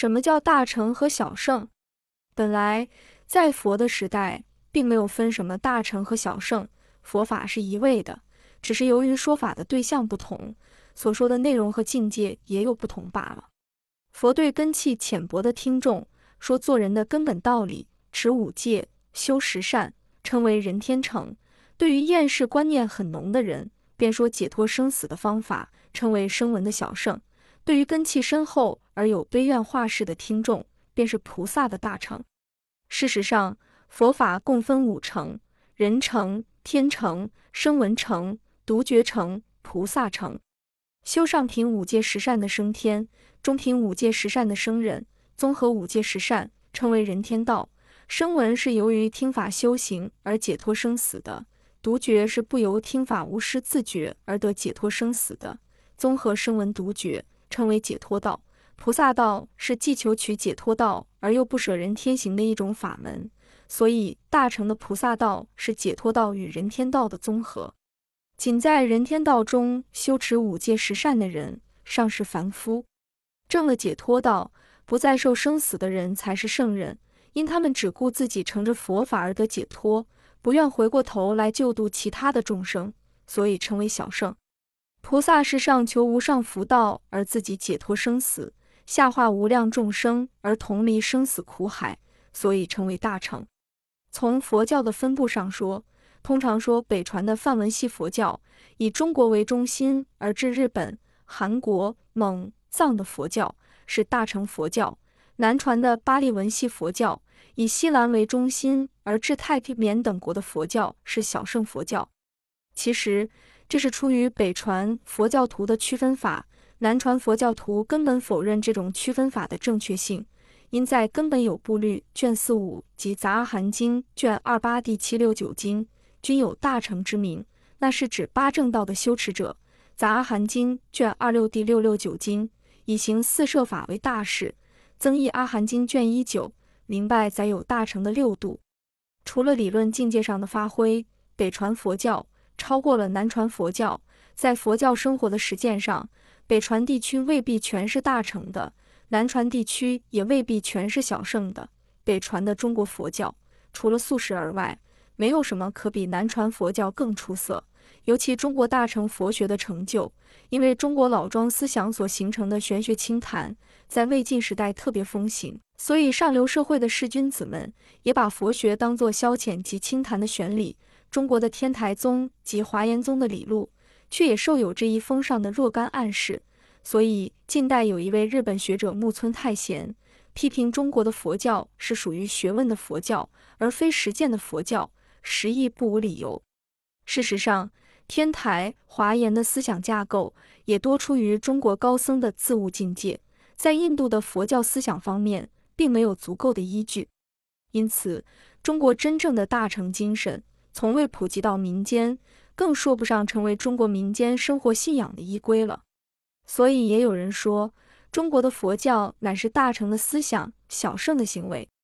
什么叫大乘和小乘？本来在佛的时代，并没有分什么大乘和小乘，佛法是一味的，只是由于说法的对象不同，所说的内容和境界也有不同罢了。佛对根器浅薄的听众说，做人的根本道理，持五戒，修十善，称为人天成；对于厌世观念很浓的人，便说解脱生死的方法，称为声闻的小圣；对于根器深厚而有悲愿化世的听众，便是菩萨的大成。事实上，佛法共分五成：人成、天成、声闻成、独觉成、菩萨成。修上品五戒十善的升天，中品五戒十善的升人，综合五戒十善，称为人天道。声闻是由于听法修行而解脱生死的，独觉是不由听法无师自觉而得解脱生死的。综合声闻独觉，称为解脱道。菩萨道是既求取解脱道而又不舍人天行的一种法门，所以大乘的菩萨道是解脱道与人天道的综合。仅在人天道中修持五戒十善的人尚是凡夫，证了解脱道，不再受生死的人才是圣人。因他们只顾自己乘着佛法而得解脱，不愿回过头来救度其他的众生，所以称为小圣。菩萨是上求无上福道而自己解脱生死。下化无量众生而同离生死苦海，所以称为大乘。从佛教的分布上说，通常说北传的梵文系佛教以中国为中心，而至日本、韩国、蒙、藏的佛教是大乘佛教；南传的巴利文系佛教以西兰为中心，而至太平缅等国的佛教是小乘佛教。其实这是出于北传佛教徒的区分法。南传佛教徒根本否认这种区分法的正确性，因在《根本有部律》卷四五及《杂阿含经》卷二八第七六九经均有大乘之名，那是指八正道的修持者。《杂阿含经》卷二六第六六九经以行四摄法为大事，《增益阿含经》卷一九明白载有大乘的六度。除了理论境界上的发挥，北传佛教超过了南传佛教，在佛教生活的实践上。北传地区未必全是大乘的，南传地区也未必全是小乘的。北传的中国佛教，除了素食而外，没有什么可比南传佛教更出色。尤其中国大乘佛学的成就，因为中国老庄思想所形成的玄学清谈，在魏晋时代特别风行，所以上流社会的士君子们也把佛学当作消遣及清谈的玄理。中国的天台宗及华严宗的理路。却也受有这一风尚的若干暗示，所以近代有一位日本学者木村太贤批评中国的佛教是属于学问的佛教，而非实践的佛教，实亦不无理由。事实上，天台华严的思想架构也多出于中国高僧的自悟境界，在印度的佛教思想方面并没有足够的依据，因此中国真正的大乘精神从未普及到民间。更说不上成为中国民间生活信仰的依归了，所以也有人说，中国的佛教乃是大乘的思想，小圣的行为。